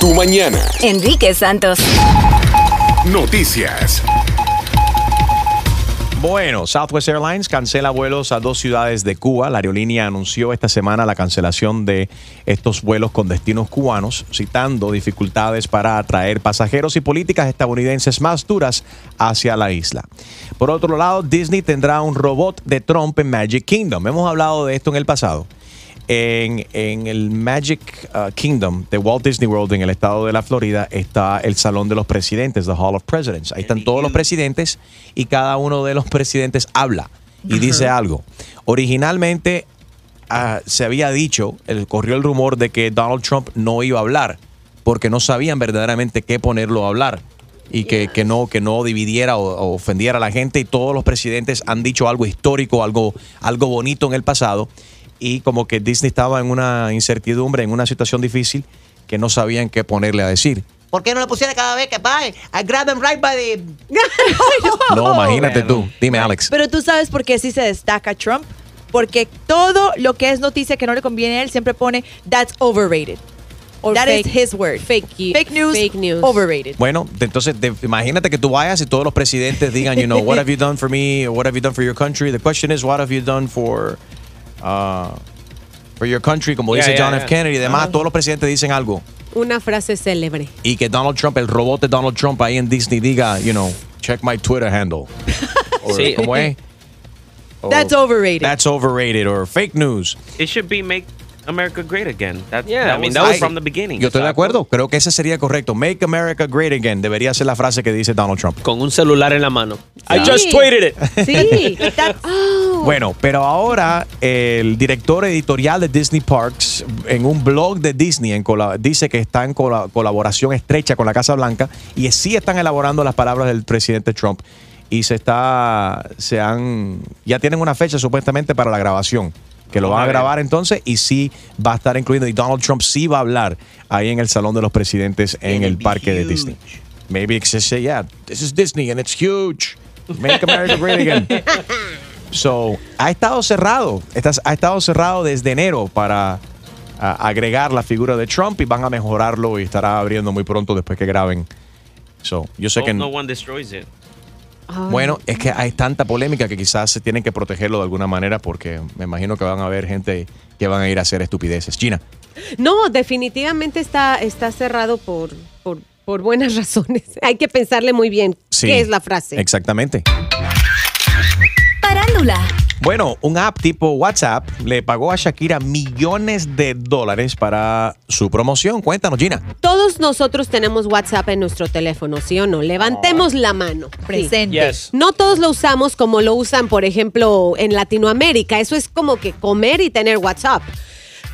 tu mañana. Enrique Santos. Noticias. Bueno, Southwest Airlines cancela vuelos a dos ciudades de Cuba. La aerolínea anunció esta semana la cancelación de estos vuelos con destinos cubanos, citando dificultades para atraer pasajeros y políticas estadounidenses más duras hacia la isla. Por otro lado, Disney tendrá un robot de Trump en Magic Kingdom. Hemos hablado de esto en el pasado. En, en, el Magic uh, Kingdom de Walt Disney World en el estado de la Florida está el Salón de los Presidentes, the Hall of Presidents. Ahí están todos los presidentes y cada uno de los presidentes habla y dice algo. Originalmente uh, se había dicho, el, corrió el rumor de que Donald Trump no iba a hablar porque no sabían verdaderamente qué ponerlo a hablar y que, que, no, que no dividiera o, o, ofendiera a la gente y todos los presidentes han dicho algo histórico, algo, algo bonito en el pasado y como que Disney estaba en una incertidumbre, en una situación difícil que no sabían qué ponerle a decir. ¿Por qué no le pusiera cada vez que va? I grab them right by the... no, imagínate tú. Dime, Alex. Pero tú sabes por qué sí se destaca Trump. Porque todo lo que es noticia que no le conviene a él siempre pone that's overrated. Or That fake, is his word. Fake, Fake news, Fake news. overrated. Bueno, entonces de, imagínate que tú vayas y todos los presidentes digan, you know, what have you done for me? Or what have you done for your country? The question is, what have you done for, uh, for your country? Como Yeah, dice yeah, John yeah. F. Kennedy y demás, todos los presidentes dicen algo. Una frase célebre. Y que Donald Trump, el robot de Donald Trump ahí en Disney diga, you know, check my Twitter handle. Or, Sí. ¿Cómo es? Or, That's overrated. That's overrated or fake news. It should be make America great again. That, Yeah, that I mean, that was- from the beginning. Yo estoy de acuerdo. Creo que ese sería correcto. Make America great again. Debería ser la frase que dice Donald Trump. Con un celular en la mano. I just tweeted it. Sí. That- Oh. Bueno, pero ahora el director editorial de Disney Parks en un blog de Disney en dice que está en cola- colaboración estrecha con la Casa Blanca y sí están elaborando las palabras del presidente Trump y se está se han ya tienen una fecha supuestamente para la grabación que lo van a grabar entonces y sí va a estar incluido y Donald Trump sí va a hablar ahí en el salón de los presidentes en el parque de Disney. Maybe it's just say, yeah, this is Disney and it's huge. Make America great again. So, ha estado cerrado. Estás- ha estado cerrado desde enero para agregar la figura de Trump y van a mejorarlo y estará abriendo muy pronto después que graben. So, yo sé Hope que no one destroys it. Bueno, es que hay tanta polémica que quizás se tienen que protegerlo de alguna manera porque me imagino que van a haber gente que van a ir a hacer estupideces. China. No, definitivamente está, está cerrado por, por, por buenas razones. Hay que pensarle muy bien Sí. qué es la frase. Exactamente. Parándula. Bueno, un app tipo WhatsApp le pagó a Shakira millones de dólares para su promoción. Cuéntanos, Gina. Todos nosotros tenemos WhatsApp en nuestro teléfono, ¿sí o no? Levantemos la mano. Sí. presente. Yes. No todos lo usamos como lo usan, por ejemplo, en Latinoamérica. Eso es como que comer y tener WhatsApp.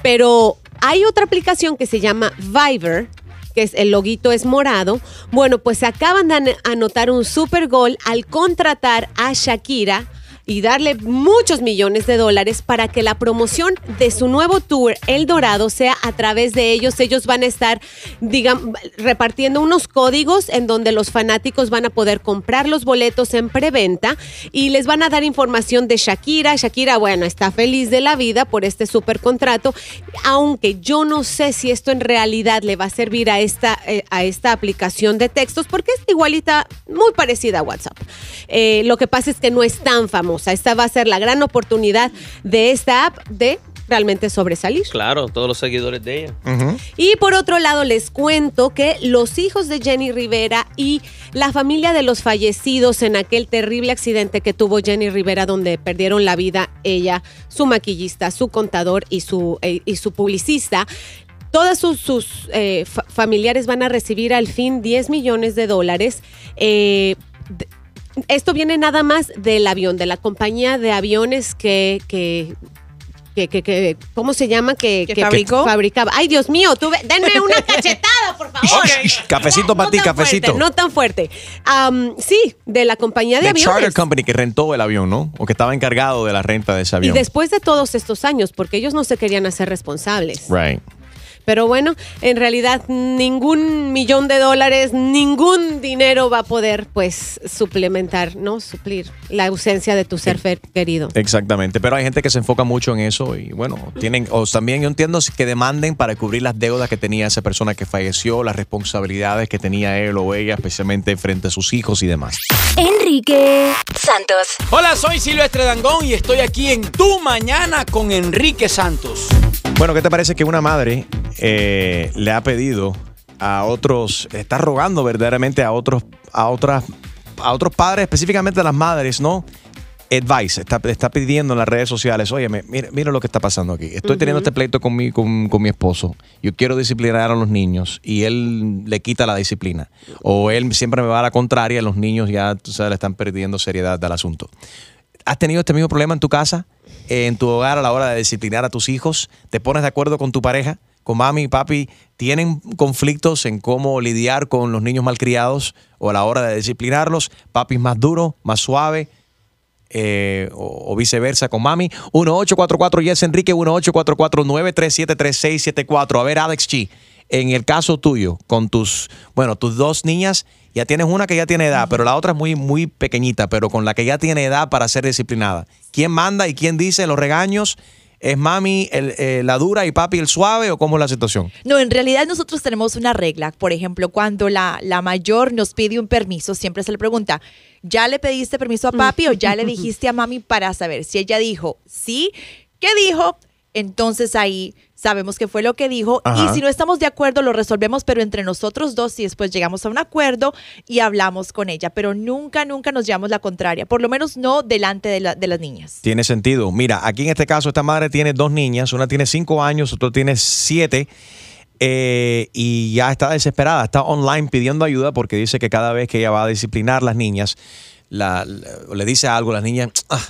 Pero hay otra aplicación que se llama Viber, que es, el loguito es morado. Bueno, pues acaban de an- anotar un super gol al contratar a Shakira y darle muchos millones de dólares para que la promoción de su nuevo tour, El Dorado, sea a través de ellos. Ellos van a estar, digamos, repartiendo unos códigos en donde los fanáticos van a poder comprar los boletos en preventa y les van a dar información de Shakira. Shakira, bueno, está feliz de la vida por este super contrato, aunque yo no sé si esto en realidad le va a servir a esta, eh, a esta aplicación de textos porque es igualita, muy parecida a WhatsApp. Eh, lo que pasa es que no es tan famosa. Esta va a ser la gran oportunidad de esta app de realmente sobresalir. Claro, todos los seguidores de ella. Y por otro lado, les cuento que los hijos de Jenny Rivera y la familia de los fallecidos en aquel terrible accidente que tuvo Jenny Rivera, donde perdieron la vida ella, su maquillista, su contador y su, eh, y su publicista. Todas sus, sus, eh, fa- familiares van a recibir al fin 10 millones de dólares. Eh, esto viene nada más del avión, de la compañía de aviones que, que que, que, que- ¿cómo se llama? Que, ¿Que fabricó? fabricaba. Ay, Dios mío, tuve, denme una cachetada, por favor. Cafecito para ti, cafecito. fuerte, no tan fuerte. Am, sí, de la compañía de The aviones. Charter Company que rentó el avión, ¿no? O que estaba encargado de la renta de ese Y avión. después de todos estos años, porque ellos no se querían hacer responsables. Right. Pero bueno, en realidad ningún millón de dólares, ningún dinero va a poder pues suplementar, ¿no? Suplir la ausencia de tu ser querido. Exactamente, pero hay gente que se enfoca mucho en eso y bueno, tienen, o también yo entiendo que demanden para cubrir las deudas que tenía esa persona que falleció, las responsabilidades que tenía él o ella, especialmente frente a sus hijos y demás. Enrique Santos. Hola, soy Silvestre Dangón y estoy aquí en Tu Mañana con Enrique Santos. Bueno, ¿qué te parece que una madre eh, le ha pedido a otros, está rogando verdaderamente a otros, a otras, a otros padres, específicamente a las madres, ¿no? Advice, está, está pidiendo en las redes sociales, oye, mira, mira lo que está pasando aquí. Estoy teniendo este pleito con mi, con, con mi esposo. Yo quiero disciplinar a los niños y él le quita la disciplina. O él siempre me va a la contraria, los niños ya, tú sabes, le están perdiendo seriedad al asunto. ¿Has tenido este mismo problema en tu casa, eh, en tu hogar a la hora de disciplinar a tus hijos? ¿Te pones de acuerdo con tu pareja? ¿Con mami y papi? ¿Tienen conflictos en cómo lidiar con los niños malcriados o a la hora de disciplinarlos? ¿Papi es más duro, más suave? eh, o, viceversa con mami. 1844 Yes Enrique 1844 937 3674. A ver, Alex G, en el caso tuyo, con tus, bueno, tus dos niñas, ya tienes una que ya tiene edad, pero la otra es muy, muy pequeñita, pero con la que ya tiene edad para ser disciplinada. ¿Quién manda y quién dice los regaños? ¿Es mami el- eh, la dura y papi el suave o cómo es la situación? No, en realidad nosotros tenemos una regla. Por ejemplo, cuando la, la mayor nos pide un permiso, siempre se le pregunta, ¿ya le pediste permiso a papi o ya le dijiste a mami para saber? Si ella dijo sí, ¿qué dijo? Entonces ahí sabemos qué fue lo que dijo Ajá. y si no estamos de acuerdo lo resolvemos, pero entre nosotros dos y después llegamos a un acuerdo y hablamos con ella, pero nunca, nunca nos llevamos la contraria, por lo menos no delante de, la- de las niñas. Tiene sentido. Mira, aquí en este caso, esta madre tiene dos niñas, una tiene cinco años, otra tiene siete. eh, y ya está desesperada, está online pidiendo ayuda porque dice que cada vez que ella va a disciplinar las niñas, la- le dice algo, las niñas ah,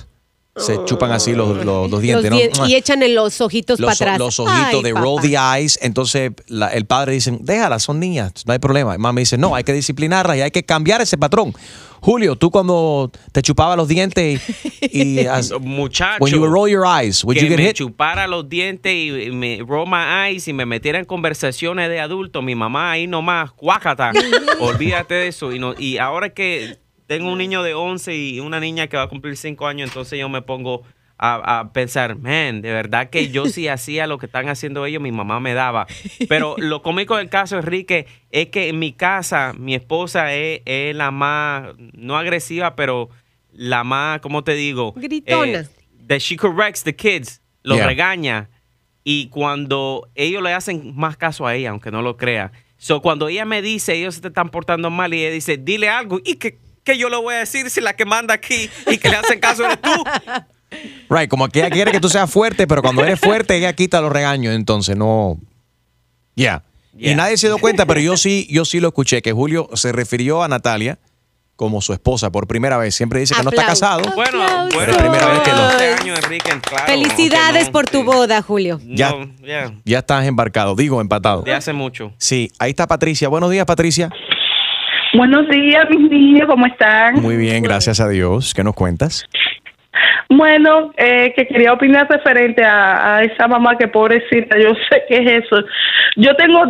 se chupan así los, los- los dientes, Los ¿no? y echan en los ojitos para los, atrás. los ojitos Ay, de papá. roll the eyes. Entonces la- el padre dice, déjalas, son niñas, no hay problema. Y mami dice, no, hay que disciplinarlas y hay que cambiar ese patrón. Julio, tú cuando te chupaba los dientes y, y as- Muchacho. when you roll your eyes, would que you get me hit? chupara los dientes y me roll my eyes y me metiera en conversaciones de adultos. Mi mamá ahí nomás, cuácata. Olvídate de eso. Y, no, y ahora que tengo un niño de 11 y una niña que va a cumplir 5 años, entonces yo me pongo a, a pensar, man, de verdad que yo sí hacía lo que están haciendo ellos, mi mamá me daba. Pero lo cómico del caso, Enrique, es que en mi casa mi esposa es, es la más, no agresiva, pero la más, ¿cómo te digo? Gritona. Eh, that she corrects the kids, los Yeah. regaña. Y cuando ellos le hacen más caso a ella, aunque no lo crea. So, cuando ella me dice, ellos se te están portando mal, y ella dice, dile algo. ¿Y que, que yo le voy a decir si la que manda aquí y que le hacen caso eres tú? Right, como que ella quiere que tú seas fuerte, pero cuando eres fuerte, ella quita los regaños, entonces no. Ya. Y Yeah. nadie se dio cuenta, pero yo sí, yo sí lo escuché, que Julio se refirió a Natalia como su esposa por primera vez. Siempre dice que no está casado. Bueno, Aplausos. bueno, Es la primera vez que lo- este año, Enrique, claro, Felicidades no, por tu boda, Julio. Ya. No, ya, Ya estás embarcado, digo empatado. de hace mucho. Sí, ahí está Patricia. Buenos días, Patricia. Buenos días, mis niños, ¿cómo están? Muy bien, gracias a Dios. ¿Qué nos cuentas? Bueno, eh, que quería opinar referente a, a esa mamá que pobrecita, yo sé que es eso. Yo tengo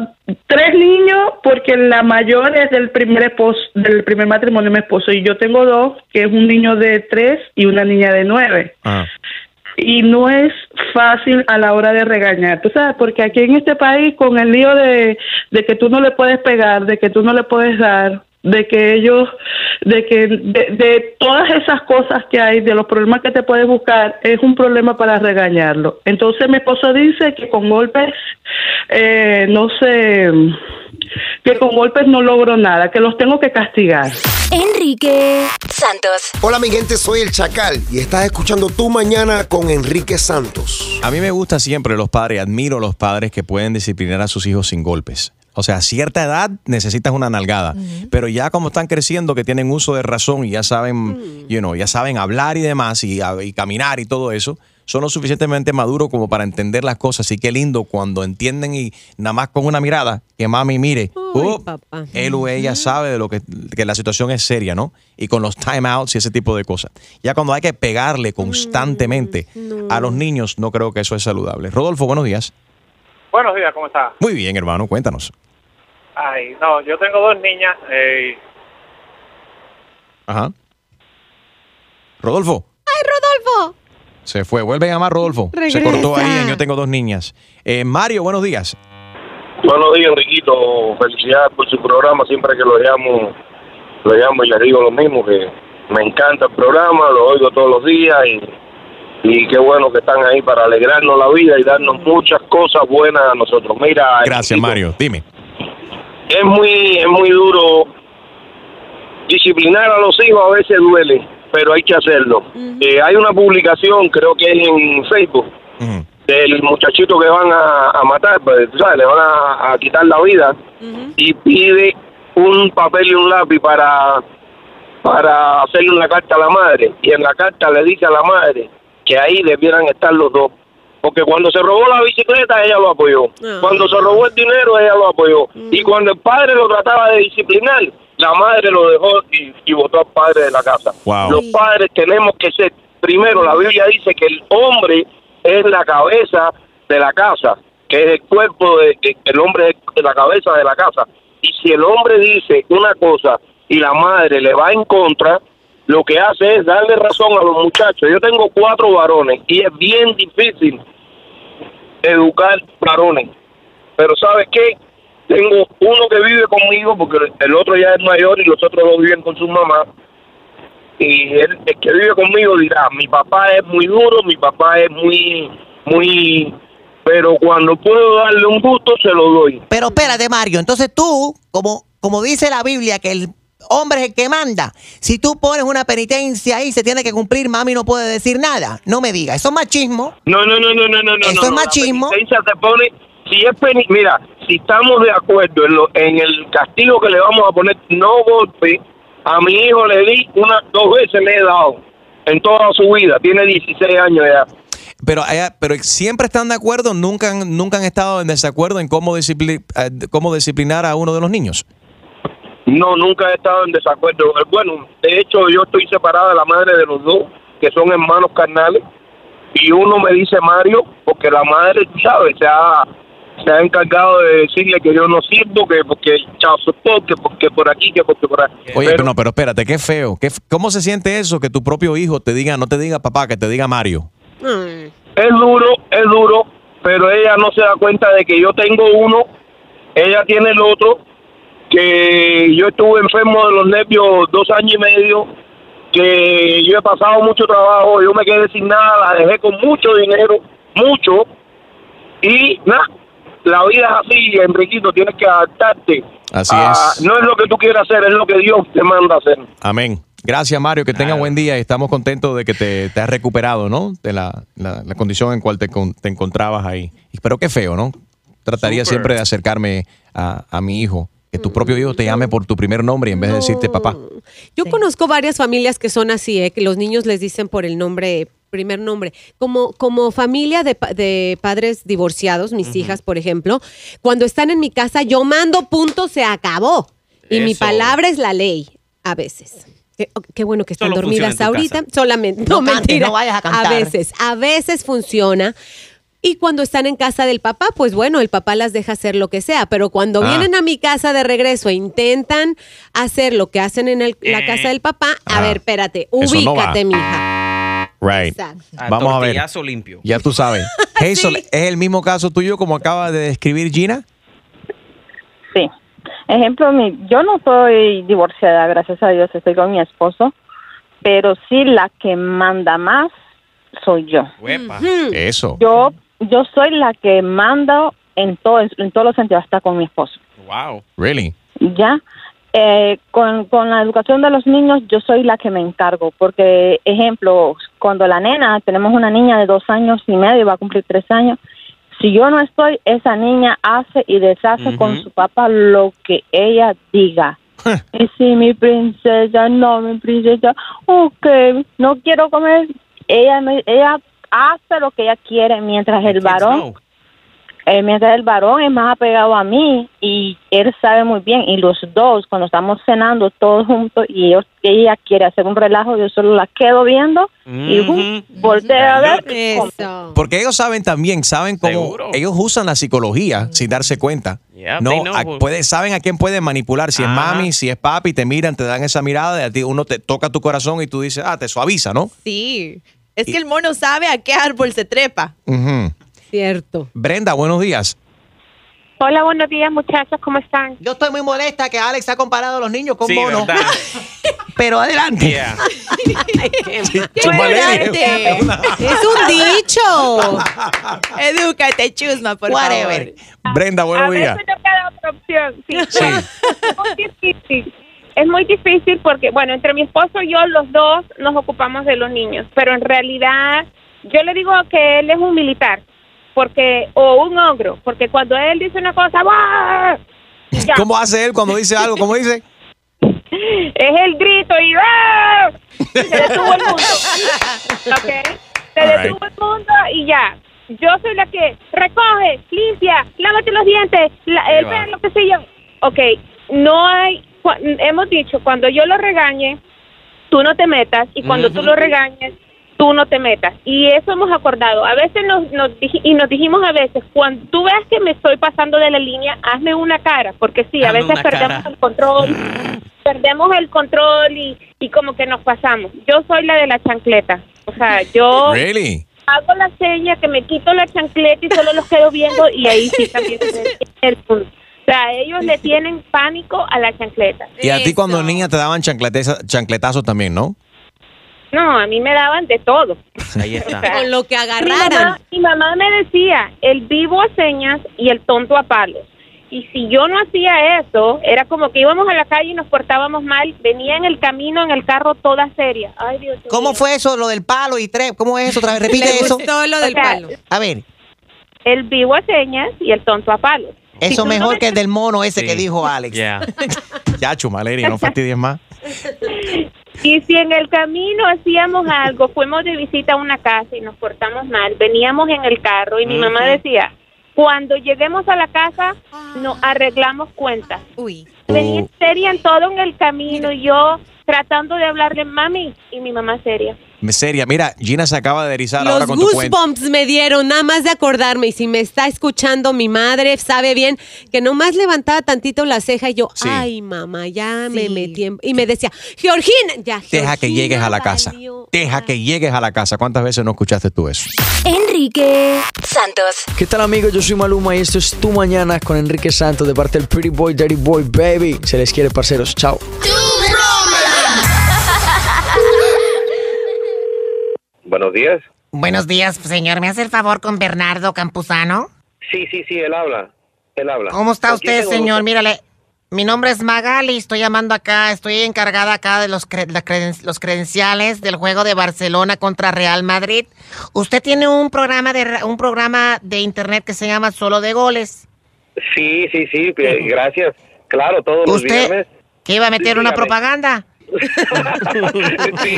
tres niños porque la mayor es del primer esposo, del primer matrimonio de mi esposo y yo tengo dos, que es un niño de tres y una niña de nueve. Ah, y no es fácil a la hora de regañar, tú sabes, porque aquí en este país con el lío de, de que tú no le puedes pegar, de que tú no le puedes dar, de que ellos, de que de, de todas esas cosas que hay, de los problemas que te puedes buscar, es un problema para regañarlo. Entonces mi esposo dice que con golpes, eh, no sé, que con golpes no logro nada, que los tengo que castigar. Enrique Santos. Hola mi gente, soy el Chacal y estás escuchando Tu Mañana con Enrique Santos. A mí me gusta siempre los padres, admiro los padres que pueden disciplinar a sus hijos sin golpes. O sea, a cierta edad necesitas una nalgada, pero ya como están creciendo, que tienen uso de razón y ya saben, you know, ya saben hablar y demás y, a- y caminar y todo eso, son lo suficientemente maduros como para entender las cosas. Y qué lindo cuando entienden y nada más con una mirada, que mami mire, Uy, oh, papá. él o ella sabe de lo que, que la situación es seria, ¿no? Y con los timeouts y ese tipo de cosas. Ya cuando hay que pegarle constantemente a los niños, no creo que eso es saludable. Rodolfo, buenos días. Buenos días, ¿cómo está? Muy bien, hermano, cuéntanos. Ay, no, yo tengo dos niñas. eh, Ajá. Rodolfo. ¡Ay, Rodolfo! Se fue. Vuelve a llamar Rodolfo. Se cortó ahí en Yo tengo dos niñas. Eh, Mario, buenos días. Buenos días, Enriquito. Felicidades por su programa. Siempre que lo llamo, lo llamo y le digo lo mismo, que me encanta el programa, lo oigo todos los días y, y qué bueno que están ahí para alegrarnos la vida y darnos muchas cosas buenas a nosotros. Mira, Gracias, Enriquito, Mario. Dime. Es muy, es muy duro disciplinar a los hijos, a veces duele, pero hay que hacerlo. Eh, hay una publicación, creo que es en Facebook, del muchachito que van a, a matar, pues, ¿sabes? le van a, a quitar la vida y pide un papel y un lápiz para para hacerle una carta a la madre y en la carta le dice a la madre que ahí debieran estar los dos porque cuando se robó la bicicleta ella lo apoyó. Cuando se robó el dinero ella lo apoyó. Y cuando el padre lo trataba de disciplinar la madre lo dejó y, y votó al padre de la casa. Wow. los padres tenemos que ser primero la Biblia dice que el hombre es la cabeza de la casa que es el cuerpo de que el hombre es la cabeza de la casa. Y si el hombre dice una cosa y la madre le va en contra, lo que hace es darle razón a los muchachos. Yo tengo cuatro varones y es bien difícil educar varones. Pero ¿sabes qué? Tengo uno que vive conmigo porque el otro ya es mayor y los otros dos viven con su mamá. Y el que vive conmigo dirá, mi papá es muy duro, mi papá es muy, muy... Pero cuando puedo darle un gusto, se lo doy. Pero espérate, Mario. Entonces tú, como, como dice la Biblia, que el hombre es el que manda, si tú pones una penitencia ahí, se tiene que cumplir, mami no puede decir nada. No me digas. Eso es machismo. No, no, no, no, no, no. Eso no, es machismo. La penitencia se pone, si es peni, mira, si estamos de acuerdo en, lo, en el castigo que le vamos a poner, no golpe, a mi hijo le di una, dos veces le he dado en toda su vida, tiene 16 años ya. Pero, pero siempre están de acuerdo, nunca han, nunca han estado en desacuerdo en cómo, discipli- eh, cómo disciplinar a uno de los niños. No, nunca he estado en desacuerdo. Bueno, de hecho yo estoy separada de la madre de los dos, que son hermanos carnales, y uno me dice Mario, porque la madre, tú sabes, se ha, se ha encargado de decirle que yo no sirvo, que porque chao que porque por aquí, que porque por ahí. Oye, pero no, pero espérate, qué feo. Qué ¿Cómo se siente eso que tu propio hijo te diga, no te diga papá, que te diga Mario? Es duro, es duro, pero ella no se da cuenta de que yo tengo uno, ella tiene el otro, que yo estuve enfermo de los nervios dos años y medio, que yo he pasado mucho trabajo, yo me quedé sin nada, la dejé con mucho dinero, mucho, y nada, la vida es así, Enriquito, tienes que adaptarte. Así a- es. No es lo que tú quieras hacer, es lo que Dios te manda a hacer. Amén. Gracias, Mario. Que tenga buen día y estamos contentos de que te, te has recuperado, ¿no? De la, la- la condición en cual te, con- te encontrabas ahí. Pero qué feo, ¿no? Trataría siempre de acercarme a, a mi hijo. Que tu propio hijo te llame por tu primer nombre en vez de decirte papá. Yo conozco varias familias que son así, ¿eh? que los niños les dicen por el nombre, primer nombre. Como, como familia de, pa- de padres divorciados, mis hijas, por ejemplo, cuando están en mi casa, yo mando punto, se acabó. Y mi palabra es la ley, a veces. Qué, qué bueno que están Solo dormidas ahorita. casa. Solamente. No No, cantes, mentira. no vayas a cantar. veces, a veces funciona. Y cuando están en casa del papá, pues bueno, el papá las deja hacer lo que sea. Pero cuando Ah. vienen a mi casa de regreso e intentan hacer lo que hacen en el- la casa del papá, a Ah. ver, espérate, no ubícate, mija. Right. Exacto. Ah, Vamos a ver. limpio. Ya tú sabes. Hazel, ¿es el mismo caso tuyo como acaba de describir Gina? Sí. Ejemplo, mi, yo no estoy divorciada, gracias a Dios, estoy con mi esposo, pero sí la que manda más soy yo. Eso. Yo yo soy la que mando en todo en todos los sentidos, hasta con mi esposo. Wow. Really? Ya. Eh, con, con la educación de los niños, yo soy la que me encargo, porque, ejemplo, cuando la nena, tenemos una niña de dos años y medio, va a cumplir tres años, si yo no estoy, esa niña hace y deshace con su papá lo que ella diga. y si mi princesa, no, mi princesa, ok, no quiero comer, ella, me, ella hace lo que ella quiere, mientras el varón Eh, mientras el varón es más apegado a mí y él sabe muy bien. Y los dos, cuando estamos cenando todos juntos y ellos, ella quiere hacer un relajo, yo solo la quedo viendo y uh, volteo a ver. Porque ellos saben también, saben cómo ellos usan la psicología sin darse cuenta. Yeah, no, a- puede- saben a quién pueden manipular. Si es mami, si es papi, te miran, te dan esa mirada, y a ti uno te toca tu corazón y tú dices, ah, te suaviza, ¿no? Sí. Es que el mono sabe a qué árbol se trepa. Cierto. Brenda, buenos días. Hola, buenos días, muchachos, ¿cómo están? Yo estoy muy molesta que Alex ha comparado a los niños con Sí, monos. ¿verdad? Pero adelante. Yeah. Espérate. Es un dicho. Edúcate, chusma, por Whatever. favor. Brenda, buenos días. me toca la otra opción. Sí. Sí. Es muy difícil. Porque, bueno, entre mi esposo y yo, los dos nos ocupamos de los niños, pero en realidad yo le digo que él es un militar, porque o un ogro, porque cuando él dice una cosa. ¿Cómo hace él cuando dice algo? ¿Cómo dice? es el grito y ¡ah! se detuvo el mundo. ¿Ok? Se All detuvo el mundo y ya. Yo soy la que recoge, limpia, lávate los dientes, la- el pelo, qué sé yo. Ok, no hay, hemos dicho, cuando yo lo regañe, tú no te metas y cuando tú Ujú. lo regañes, tú no te metas. Y eso hemos acordado. A veces nos, nos y nos dijimos a veces, cuando tú veas que me estoy pasando de la línea, hazme una cara, porque sí, a veces perdemos cara. el control, perdemos el control y, y como que nos pasamos. Yo soy la de la chancleta. O sea, yo Really? hago la seña que me quito la chancleta y solo los quedo viendo y ahí sí también se ve el punto. O sea, ellos le tienen pánico a la chancleta. Y a ti cuando niña te daban chancletazos también, ¿no? No, a mí me daban de todo. Ahí está. Con lo que Mi agarraran. mamá, mi mamá me decía, el vivo a señas y el tonto a palos. Y si yo no hacía eso, era como que íbamos a la calle y nos portábamos mal, venía en el camino, en el carro, toda seria. Ay, Dios ¿Cómo fue eso, lo del palo y tres? ¿Cómo es eso? Otra vez, repite Le eso. gustó lo del O sea, palo. A ver, El vivo a señas y el tonto a palos. Si eso no mejor me- que el del mono ese Sí. que dijo Alex. Yeah. Ya, Chumaleria, no fastidies más. Y si en el camino hacíamos algo, fuimos de visita a una casa y nos portamos mal, veníamos en el carro y mi mamá decía, cuando lleguemos a la casa, nos arreglamos cuentas. Uy. Venía Uh. seria en todo en el camino y yo tratando de hablarle mami y mi mamá seria. Seria, mira, Gina se acaba de erizar ahora Los con tu cuento. goosebumps me dieron, nada más de acordarme. Y si me está escuchando mi madre, sabe bien que nomás levantaba tantito la ceja y yo, Sí. ay, mamá, ya me Sí. metí en... Y me decía, Georgina, ya, Deja que Georgina llegues a la casa. valió". Deja que llegues a la casa. ¿Cuántas veces no escuchaste tú eso? Enrique Santos. ¿Qué tal amigos? Yo soy Maluma y esto es Tu Mañana con Enrique Santos de parte del Pretty Boy, Dirty Boy, Baby. Se les quiere, parceros. Chao. Buenos días. Buenos días, señor. ¿Me hace el favor con Bernardo Campuzano? Sí, sí, sí, él habla. Él habla. ¿Cómo está ¿Con quién usted, señor? Mírale, mi nombre es Magali, estoy llamando acá, estoy encargada acá de los, cre- creden- los credenciales del juego de Barcelona contra Real Madrid. Usted tiene un programa de un programa de internet que se llama Solo de Goles. Sí, sí, sí, gracias. Claro, todos los ¿Usted viernes. que iba a meter Sí, una dígame. propaganda? Sí.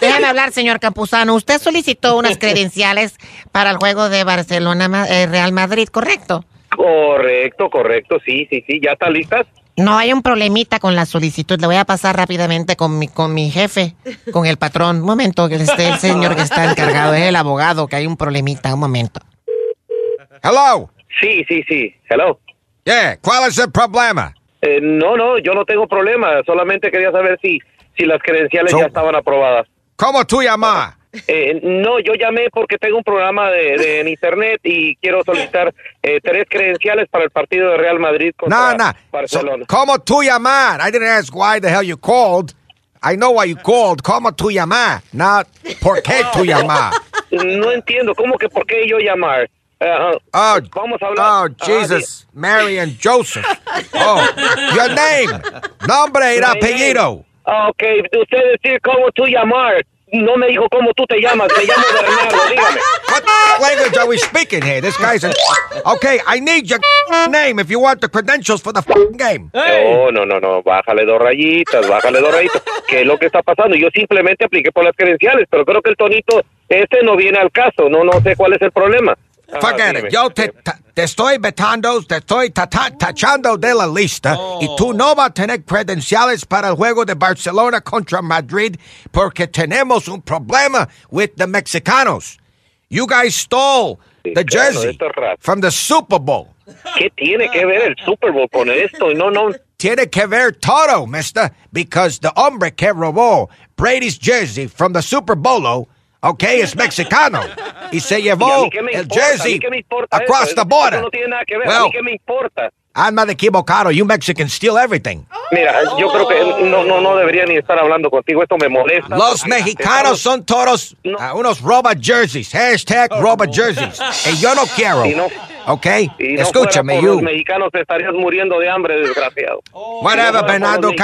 Déjame hablar, señor Campuzano. Usted solicitó unas credenciales para el juego de Barcelona eh, Real Madrid, ¿correcto? correcto, correcto, sí, sí, sí. ¿Ya están listas? No, hay un problemita con la solicitud. Le voy a pasar rápidamente con mi, con mi jefe, con el patrón. Un momento, que esté el señor que está encargado, es el abogado, que hay un problemita. Un momento. Hello. Sí, sí, sí. Hello. Yeah, ¿cuál es el problema? Eh, no, no, yo no tengo problema. Solamente quería saber si, si las credenciales So- ya estaban aprobadas. ¿Cómo tú llamas? Eh, no, yo llamé porque tengo un programa de, de- en internet y quiero solicitar eh, tres credenciales para el partido de Real Madrid contra no. Barcelona. ¿Cómo tú llamar? I didn't ask why the hell you called. I know why you called. ¿Cómo tú llamar? Not ¿por qué tú llamar? No entiendo, ¿cómo que por qué yo llamar? Eh, Oh, vamos a hablar. oh, Jesus, Mary and Joseph. Oh, your name, nombre y apellido. Ah, ok, usted decir cómo tú llamar. No me dijo cómo tú te llamas, me llamo Bernardo, dígame. What language are we speaking here? This guy's a... Okay, I need your name if you want the credentials for the fucking game. No, no, no, no, bájale dos rayitas, bájale dos rayitas. ¿Qué es lo que está pasando? Yo simplemente apliqué por las credenciales, pero creo que el tonito este no viene al caso, no, no sé cuál es el problema. Forget uh, it. Yo te, ta- te estoy vetando, te estoy ta- ta- tachando de la lista y tú oh. no vas a tener credenciales para el juego de Barcelona contra Madrid porque tenemos un problema with the Mexicanos. You guys stole the claro, jersey esto es raro. from the Super Bowl. ¿Qué tiene que ver el Super Bowl con esto? No, no. Tiene que ver todo, mister, because the hombre que robó Brady's jersey from the Super Bowl, okay, es mexicano. Y se ¿Y a llevó qué me el importa? ¿A jersey across eso? the Eso border. no tiene nada que ver. ¿A Well, mí qué me importa? Anda de equivocado. You Mexicans steal everything. Mira, yo creo que no, no, no debería ni estar hablando contigo. Esto me molesta. Los mexicanos son todos ah, unos roba jerseys. Hashtag roba jerseys. Y yo no quiero. Si no- ¿Ok? Si no Escúchame, fuera por you. los mexicanos te estarías muriendo de hambre, desgraciado. Whatever, Si no fuera por Bernardo estarías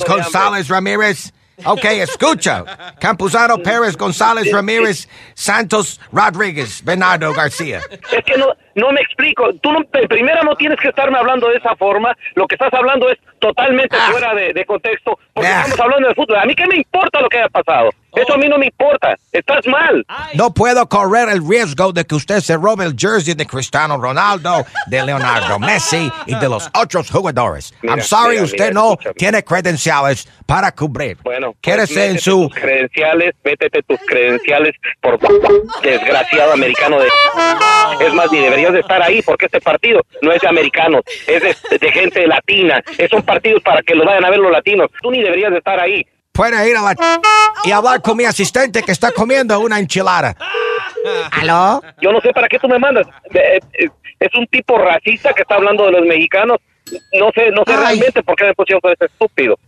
Pérez. González Ramírez. Ok, escucha. Campuzano Pérez González Ramírez Santos Rodríguez Bernardo García. Es que no, no me explico. Tú no, de primera no tienes que estarme hablando de esa forma. Lo que estás hablando es totalmente fuera de, de contexto. Porque Ah. estamos hablando de fútbol. A mí qué me importa lo que haya pasado. Eso a mí no me importa. Estás mal. No puedo correr el riesgo de que usted se robe el jersey de Cristiano Ronaldo, de Leonardo Messi y de los otros jugadores. Mira, I'm sorry, mira, usted mira, no escúchame. tiene credenciales para cubrir. Bueno, Quédese pues en métete su... tus credenciales, métete tus credenciales por desgraciado americano de... Es más, ni deberías de estar ahí porque este partido no es de americanos, es de, de gente latina. Es son partidos para que los vayan a ver los latinos. Tú ni deberías de estar ahí. Puede ir a la... y hablar con mi asistente que está comiendo una enchilada. ¿Aló? Yo no sé para qué tú me mandas. Eh, eh, Es un tipo racista que está hablando de los mexicanos. No sé, no sé realmente por qué me pusieron con ese estúpido.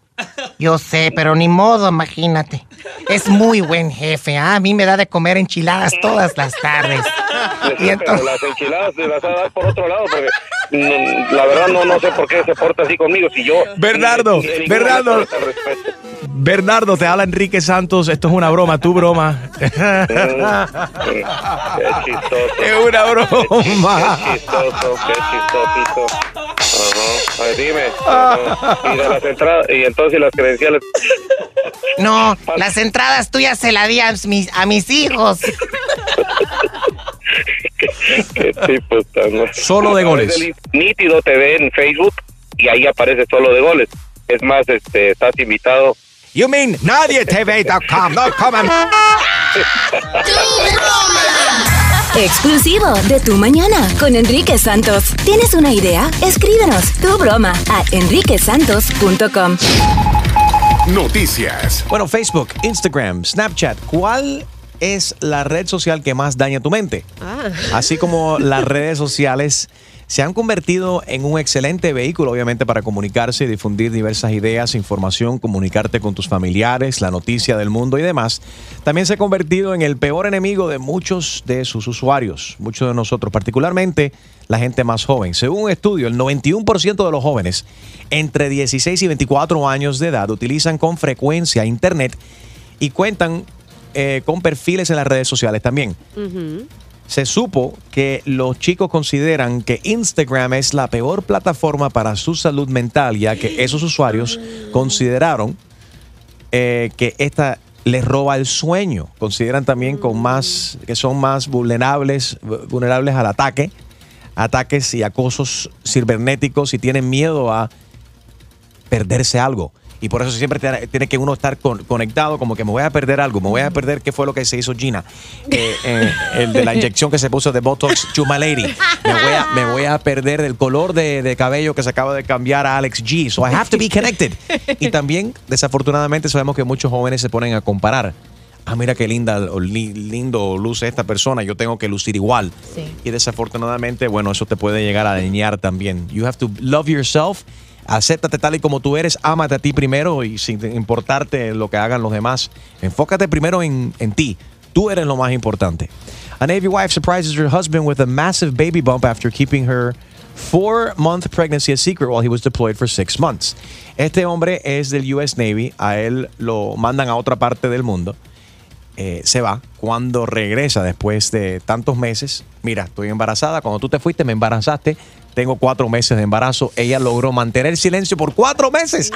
Yo sé, pero ni modo, imagínate. Es muy buen jefe, ¿ah? A mí me da de comer enchiladas todas las tardes. Y Pero entonces... las enchiladas se las va a dar por otro lado porque mm, la verdad no, no sé por qué se porta así conmigo. Si yo... Bernardo, ni- ni- ninguna Bernardo. Bernardo, te habla Enrique Santos. Esto es una broma, tu broma. Qué chistoso. Es una broma. Qué chistoso, qué chistosito. Dime. Y de las entradas, y entonces las credenciales. No, las entradas tuyas se las di a mis, a mis hijos. Qué tipo tan. Solo de goles. Nítido TV en Facebook y ahí aparece solo de goles. Es más, este, estás invitado. You mean nadietv.com. No coman. Exclusivo de Tu Mañana con Enrique Santos. ¿Tienes una idea? Escríbenos tu broma a enriquesantos.com. Noticias. Bueno, Facebook, Instagram, Snapchat. ¿Cuál es la red social que más daña tu mente? Ah. Así como las redes sociales se han convertido en un excelente vehículo, obviamente, para comunicarse y difundir diversas ideas, información, comunicarte con tus familiares, la noticia del mundo y demás. También se ha convertido en el peor enemigo de muchos de sus usuarios, muchos de nosotros, particularmente la gente más joven. Según un estudio, el 91% de los jóvenes entre 16 y 24 años de edad utilizan con frecuencia Internet y cuentan eh, con perfiles en las redes sociales también se supo que los chicos consideran que Instagram es la peor plataforma para su salud mental, ya que esos usuarios consideraron eh, que esta les roba el sueño. Consideran también con más, que son más vulnerables, vulnerables al ataque, ataques y acosos cibernéticos y tienen miedo a perderse algo. Y por eso siempre tiene, tiene que uno estar con- conectado, como que me voy a perder algo, me voy a perder qué fue lo que se hizo Gina, Eh, eh, el de la inyección que se puso de Botox Chuma Lady. Me voy a, me voy a perder el color de, de cabello que se acaba de cambiar a Alex G. So I have to be connected. Y también, desafortunadamente, sabemos que muchos jóvenes se ponen a comparar. Ah, mira qué linda li- lindo luce esta persona, yo tengo que lucir igual. Y desafortunadamente, bueno, eso te puede llegar a dañar también. You have to love yourself, acéptate tal y como tú eres, ámate a ti primero y sin importarte lo que hagan los demás. Enfócate primero en, en ti. Tú eres lo más importante. A Navy wife surprises her husband with a massive baby bump after keeping her four month pregnancy a secret while he was deployed for six months. Este hombre es del US Navy, a él lo mandan a otra parte del mundo eh, se va. Cuando regresa después de tantos meses, mira, estoy embarazada. Cuando tú te fuiste, me embarazaste. Tengo cuatro meses de embarazo. Ella logró mantener silencio por cuatro meses.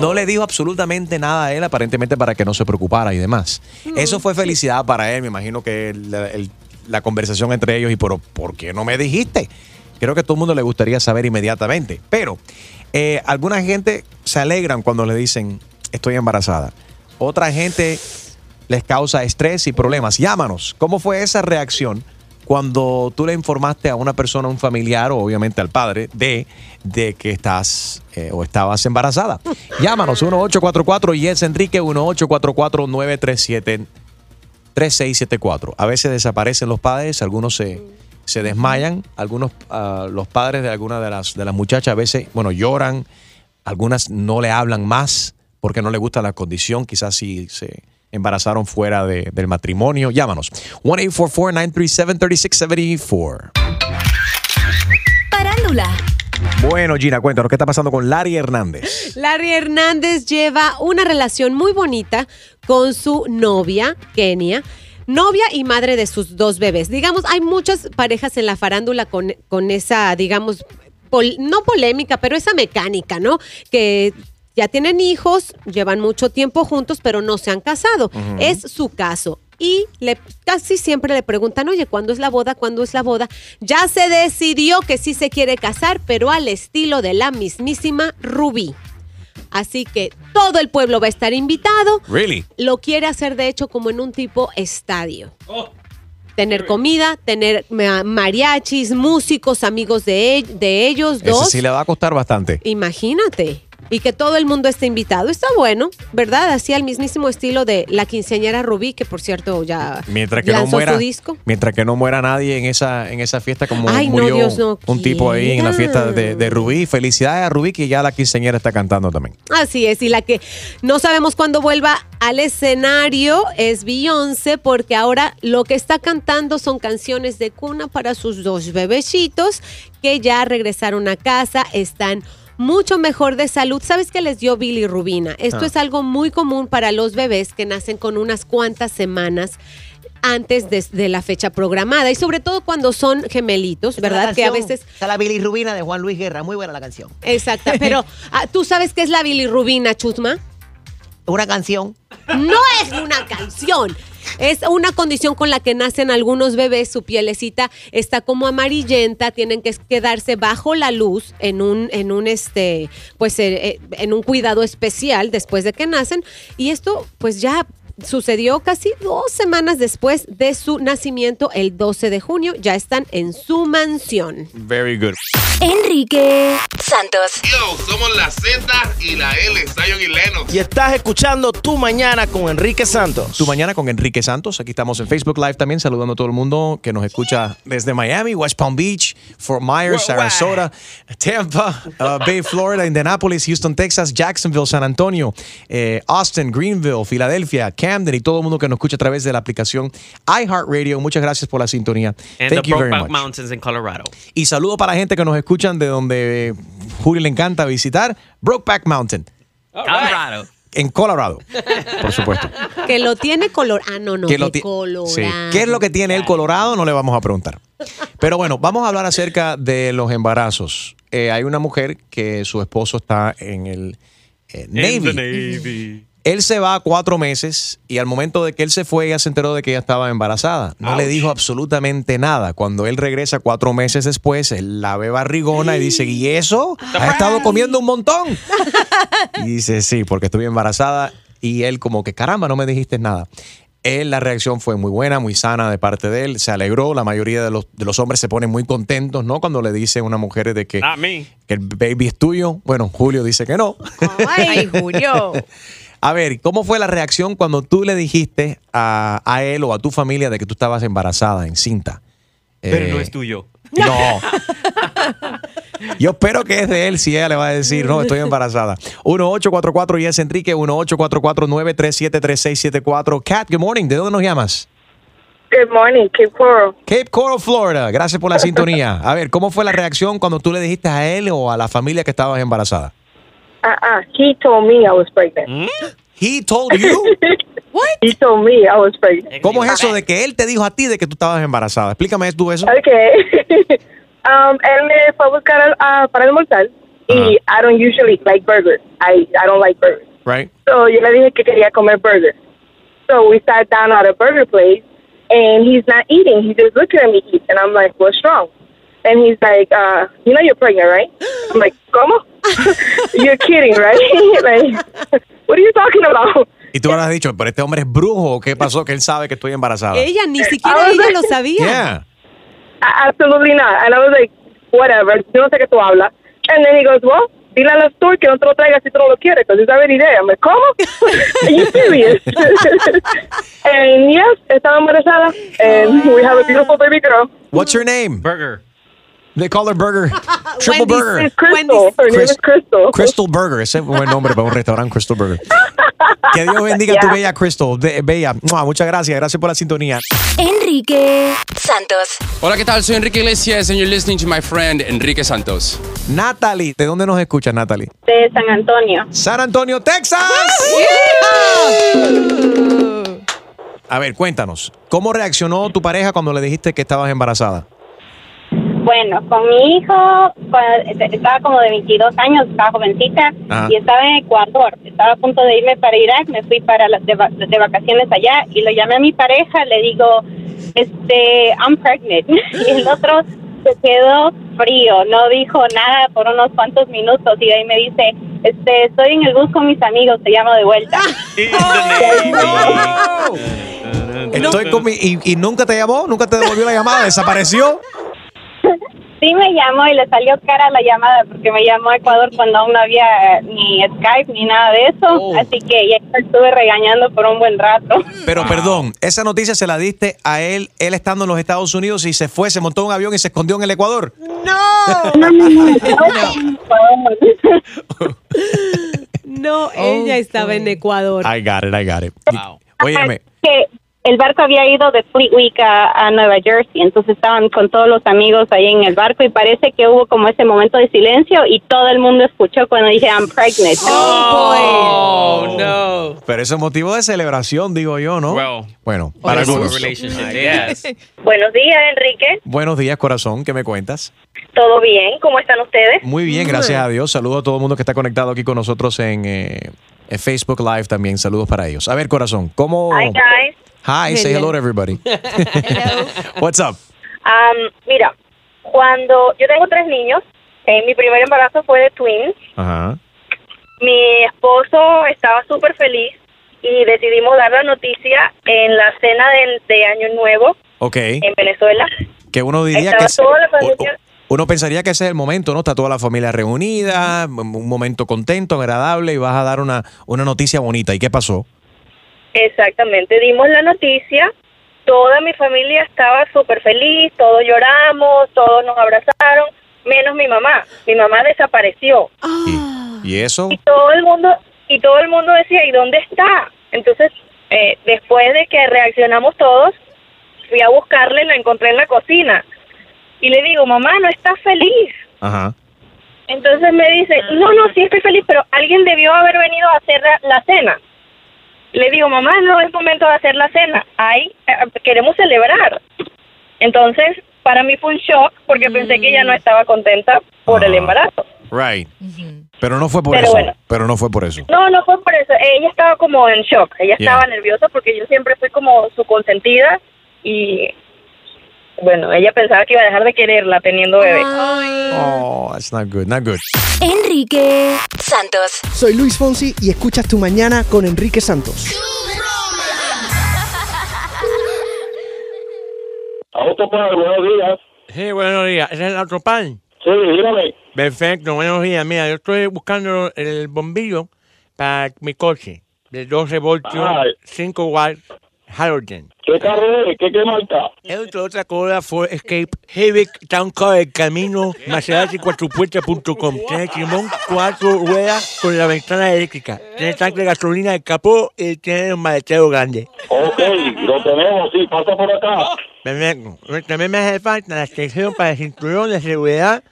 No le dijo absolutamente nada a él, aparentemente para que no se preocupara y demás. Eso fue felicidad para él. Me imagino que el- el- la conversación entre ellos y por, ¿por qué no me dijiste? Creo que a todo el mundo le gustaría saber inmediatamente. Pero eh, alguna gente se alegran cuando le dicen estoy embarazada. Otra gente les causa estrés y problemas. Llámanos. ¿Cómo fue esa reacción cuando tú le informaste a una persona, a un familiar o obviamente al padre de, de que estás eh, o estabas embarazada? Llámanos 1844 y es Enrique 1844 937 3674. A veces desaparecen los padres, algunos se, se desmayan, algunos ah, los padres de algunas de las de las muchachas a veces, bueno, lloran, algunas no le hablan más porque no le gusta la condición, quizás si se embarazaron fuera de- del matrimonio. Llámanos. 1-844-937-3674. Parándula. Bueno, Gina, cuéntanos, ¿qué está pasando con Larry Hernández? Larry Hernández lleva una relación muy bonita con su novia, Kenia. Novia y madre de sus dos bebés. Digamos, hay muchas parejas en la farándula con, con esa, digamos, pol- no polémica, pero esa mecánica, ¿no? Que ya tienen hijos, llevan mucho tiempo juntos, pero no se han casado. Es su caso. Y le, casi siempre le preguntan, oye, ¿cuándo es la boda? ¿Cuándo es la boda? Ya se decidió que sí se quiere casar, pero al estilo de la mismísima Rubí. Así que todo el pueblo va a estar invitado. Really? Lo quiere hacer, de hecho, como en un tipo estadio. Tener comida, tener ma- mariachis, músicos, amigos de, de ellos Ese dos. sí le va a costar bastante. Imagínate. Y que todo el mundo esté invitado. Está bueno, ¿verdad? Así al mismísimo estilo de la quinceañera Rubí, que por cierto ya Mientras que no lanzó muera, su disco. mientras que no muera nadie en esa, en esa fiesta como Ay, no, murió Dios no un tipo ahí en la fiesta de, de Rubí. Felicidades a Rubí que ya la quinceañera está cantando también. Así es, y la que no sabemos cuándo vuelva al escenario es Beyoncé, porque ahora lo que está cantando son canciones de cuna para sus dos bebecitos que ya regresaron a casa, están mucho mejor de salud. ¿Sabes qué les dio bilirrubina? Esto Ah. es algo muy común para los bebés que nacen con unas cuantas semanas antes de, de la fecha programada y sobre todo cuando son gemelitos, ¿verdad? Que a veces Está la bilirrubina de Juan Luis Guerra, muy buena la canción. Exacto, pero ah, ¿tú sabes qué es la bilirrubina, Chusma? Una canción. No es una canción. Es una condición con la que nacen algunos bebés, su pielecita está como amarillenta, tienen que quedarse bajo la luz en un, en un este, pues eh, eh, en un cuidado especial después de que nacen. Y esto, pues ya sucedió casi dos semanas después de su nacimiento, el 12 de junio. Ya están en su mansión. Very good. Enrique Santos. Yo, somos la Z y la L, Zion y Lennox. Y estás escuchando Tu Mañana con Enrique Santos. Tu mañana con Enrique Santos. Aquí estamos en Facebook Live también, saludando a todo el mundo que nos escucha desde Miami, West Palm Beach, Fort Myers, Sarasota, Tampa, uh, Bay, Florida, Indianapolis, Houston, Texas, Jacksonville, San Antonio, eh, Austin, Greenville, Filadelfia, Camden y todo el mundo que nos escucha a través de la aplicación iHeartRadio. Muchas gracias por la sintonía. And Thank the you very Brokeback much. Mountains in Colorado. Y saludo para la gente que nos escuchan de donde Julio le encanta visitar, Brokeback Mountain, Colorado. en Colorado, por supuesto. Que lo tiene color. Ah, no, no, que de lo ti- colorado. Sí. ¿Qué es lo que tiene el Colorado? No le vamos a preguntar. Pero bueno, vamos a hablar acerca de los embarazos. Eh, hay una mujer que su esposo está en el eh, Navy. In the Navy. Él se va cuatro meses y al momento de que él se fue, ella se enteró de que ella estaba embarazada. No le dijo absolutamente nada. Cuando él regresa cuatro meses después, él la ve barrigona y dice, ¿y eso? ¿Has estado comiendo un montón? Y dice, sí, porque estoy embarazada. Y él como que, caramba, no me dijiste nada. Él, la reacción fue muy buena, muy sana de parte de él. Se alegró. La mayoría de los, de los hombres se ponen muy contentos, ¿no? Cuando le dice a una mujer de que, A mí. que el baby es tuyo. Bueno, Julio dice que no. Ay, Julio. A ver, ¿cómo fue la reacción cuando tú le dijiste a, a él o a tu familia de que tú estabas embarazada, encinta? Pero Eh, no es tuyo. No. Yo espero que es de él si ella le va a decir, no, estoy embarazada. 1844 y es Enrique, 1844-937-3674. Kat, good morning. ¿De dónde nos llamas? Good morning, Cape Coral. Cape Coral, Florida. Gracias por la sintonía. A ver, ¿cómo fue la reacción cuando tú le dijiste a él o a la familia que estabas embarazada? Uh-uh. He told me I was pregnant. He told you? What? He told me I was pregnant. ¿Cómo es eso de que él te dijo a ti de que tú estabas embarazada? Explícame tú eso. Okay. um, él me fue a buscar ah, para almorzar y I don't usually like burgers. I, I don't like burgers. Right? So yo le dije que quería comer burgers. So we sat down at a burger place and he's not eating. He's just looking at me eat, and I'm like, "What's wrong?" And he's like, uh, "You know you're pregnant, right?" I'm like, "Como? you're kidding, right?" like, what are you talking about? Y tú habrás dicho, pero este hombre es brujo. ¿Qué pasó? Que él sabe que estoy embarazada. Ella ni siquiera ella lo sabía. Yeah. A- Absolutely not. And I was like, whatever. Yo no sé qué tú hablas. And then he goes, well, dile al store que no te lo traiga si tú no lo quieres, because he's already there. I'm like, ¿cómo? Are you serious? and yes, estaba embarazada, and we have a beautiful baby girl. What's her name? Burger. They call her Burger. Triple Wendy's. Burger. It's Crystal. Her name is Crystal. Crystal Burger. Ese es un buen nombre para un restaurante, Crystal Burger. Que Dios bendiga a tu bella Crystal. De- bella. Mua, Muchas gracias. Gracias por la sintonía. Enrique Santos. Hola, ¿qué tal? Soy Enrique Iglesias and you're listening to my friend Enrique Santos. Natalie. ¿De dónde nos escuchas, Natalie? De San Antonio. San Antonio, Texas. A ver, cuéntanos. ¿Cómo reaccionó tu pareja cuando le dijiste que estabas embarazada? Bueno, con mi hijo, cuando estaba como de 22 años, estaba jovencita Ajá. y estaba en Ecuador. Estaba a punto de irme para Irak, me fui para las de, va- de vacaciones allá y lo llamé a mi pareja, le digo, este, I'm pregnant. Y el otro se quedó frío, no dijo nada por unos cuantos minutos y de ahí me dice, este, estoy en el bus con mis amigos, te llamo de vuelta. Estoy con mi- y, y nunca te llamó, nunca te devolvió la llamada, desapareció. Sí me llamó y le salió cara la llamada porque me llamó a Ecuador cuando aún no había eh, ni Skype ni nada de eso. Así que ya estuve regañando por un buen rato. Pero perdón, esa noticia se la diste a él, él estando en los Estados Unidos y se fue, se montó un avión y se escondió en el Ecuador. No, ella estaba en Ecuador. I got it, I got it. Óyeme, que el barco había ido de Fleet Week a, a Nueva Jersey, entonces estaban con todos los amigos ahí en el barco y parece que hubo como ese momento de silencio y todo el mundo escuchó cuando dije I'm pregnant. Oh, no. pero eso es motivo de celebración, digo yo, ¿no? bueno, para algunos. yes. Buenos días, Enrique. Buenos días, corazón, ¿qué me cuentas? ¿Todo bien? ¿Cómo están ustedes? Muy bien, gracias a Dios. Saludo a todo el mundo que está conectado aquí con nosotros en, eh, en Facebook Live también. Saludos para ellos. A ver, corazón, ¿cómo? Hi, guys. Hi, say hello to everybody. What's up? Um, mira, cuando yo tengo tres niños, eh, mi primer embarazo fue de twins. Ajá. Mi esposo estaba súper feliz y decidimos dar la noticia en la cena del- de Año Nuevo Ok. en Venezuela. Que uno diría Estaba que es- toda la o- familia- o- uno pensaría que ese es el momento, ¿no? Está toda la familia reunida, un momento contento, agradable y vas a dar una, una noticia bonita. ¿Y qué pasó? Exactamente, dimos la noticia, toda mi familia estaba súper feliz, todos lloramos, todos nos abrazaron, menos mi mamá. Mi mamá desapareció. ¿Y eso? y todo el mundo y todo el mundo decía y dónde está entonces eh, después de que reaccionamos todos fui a buscarle la encontré en la cocina y le digo mamá no estás feliz Ajá. entonces me dice no no sí estoy feliz pero alguien debió haber venido a hacer la cena le digo mamá no es momento de hacer la cena ahí eh, queremos celebrar entonces para mí fue un shock porque pensé que ella no estaba contenta por el embarazo Right. Pero no fue por Pero eso. bueno. Pero no fue por eso. No, no fue por eso. Ella estaba como en shock. Ella Yeah. estaba nerviosa porque yo siempre fui como su consentida y bueno, ella pensaba que iba a dejar de quererla teniendo bebé. Oh, that's not good, not good. Enrique Santos. Soy Luis Fonsi y escuchas Tu Mañana con Enrique Santos. Autopar, buenos días. Sí, buenos días. ¿Es el Autopan? Sí, dígame. Perfecto, buenos días. Mira, yo estoy buscando el bombillo para mi coche de 12 voltios, Ay. 5 watts, halogen. ¿Qué carro es? ¿Qué, qué marca? Es un Toyota Corolla Ford Escape Civic Town Car del camino Maserati cuatropuertas.com. Tiene timón, cuatro ruedas con la ventana eléctrica. Tiene tanque de gasolina de capó y tiene un maletero grande. Ok, lo tenemos, sí, pasa por acá. Perfecto. También me hace falta la extensión para el cinturón de seguridad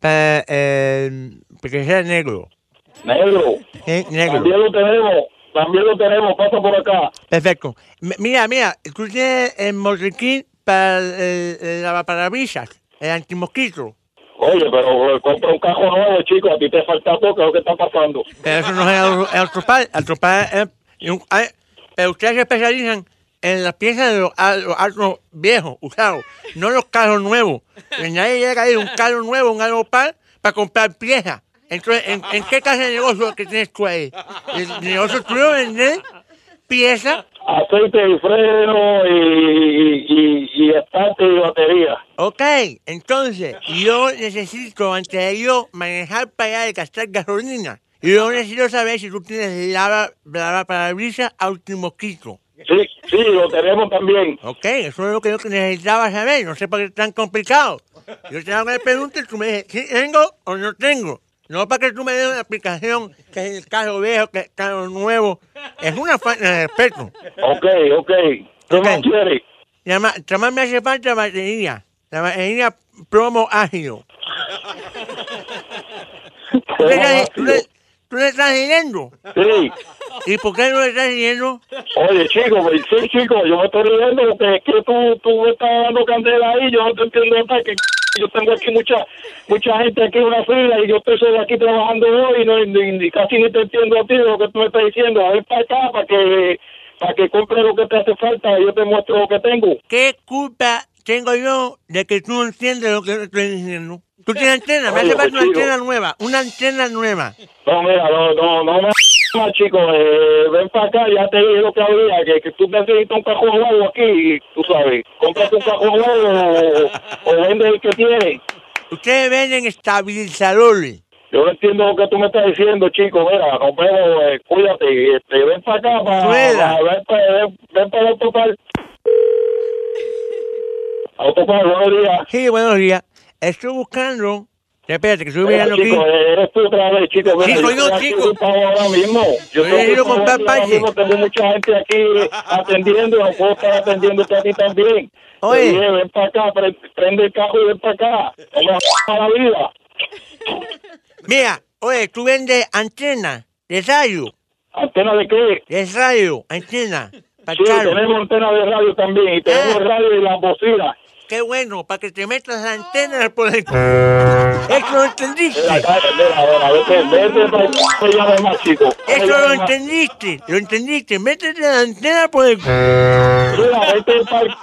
para eh, porque sea negro. Negro. Sí, negro. También lo tenemos, también lo tenemos, pasa por acá. Perfecto. Mira, mira, tú tienes el motriquín para el, el lavaparabrisas, el antimosquito. Oye, pero eh, compra un cajo nuevo, chico, a ti te falta todo, ¿qué es lo que está pasando? Pero eso no es el, Autopar. El Autopar es... un- pero ustedes se especializan en las piezas de los, autos viejos, usados, no los carros nuevos. Que nadie llega a ir un carro nuevo, un aeropar, para comprar piezas. Entonces, ¿en, en qué clase de negocio que tienes tú ahí? El negocio tuyo vender piezas. Aceite y freno y, y, y estante y batería. Ok, entonces, yo necesito, antes de yo manejar para allá de gastar gasolina, yo necesito saber si tú tienes lava, lava parabrisas a último quito. Sí, sí, lo tenemos también. Ok, eso es lo que yo necesitaba saber. No sé por qué es tan complicado. Yo te hago una pregunta y tú me dices, ¿sí tengo o no tengo? No para que tú me des una explicación que es el carro viejo, que es el carro nuevo. Es una falta de respeto. Ok, ok. ¿Qué más quieres? Llama, Además me hace falta batería. La batería promo ágil. ¿Tú le estás- siguiendo? Sí. ¿Y por qué no le estás siguiendo? Oye, chico, pues, sí, chico, yo me estoy riendo porque es que tú, tú me estás dando candela ahí, yo no te entiendo nada, que yo tengo aquí mucha mucha gente aquí en una fila y yo estoy solo aquí trabajando hoy y, no, ni- ni- casi ni te entiendo a ti lo que tú me estás diciendo. A ver para acá para que para que compre lo que te hace falta y yo te muestro lo que tengo. ¿Qué culpa tengo yo de que tú no entiendes lo que estoy diciendo? Tú tienes antena, me hace falta una antena nueva, una antena nueva. No, mira, no, no, no me más, chico, eh, ven para acá, ya te dije lo que había, que, que tú necesitas un cajón nuevo aquí, tú sabes, cómprate un cajón nuevo o, o vende el que tienes. Ustedes venden estabilizadores. Yo no entiendo lo que tú me estás diciendo, chico. Mira, nos vemos, eh, cuídate. Este, ven para acá, para, Rueda. ven para ven, ven para el autopar. Autopar, buenos días. Sí, buenos días. Estoy buscando. Espérate, que estoy Mira, mirando aquí. chico, eres tú otra vez, chico. Sí, Mira, soy estoy yo, aquí chico. ahora mismo. Yo Yo estoy aquí ahora mismo, Tengo mucha gente aquí atendiendo. No puedo estar atendiéndote a ti también. Oye. Dije, ven para acá, pre- prende el carro y ven para acá. Me a la vida. Mira, oye, tú vendes antena de radio. ¿Antena de qué? De radio, antena. Sí, tenemos antena de radio también. Y tenemos Ah. radio y las bocinas. Qué bueno, para que te metas la antena por el... Eso lo entendiste. Eso lo entendiste, lo entendiste. Métete la antena por el... Mira, vete para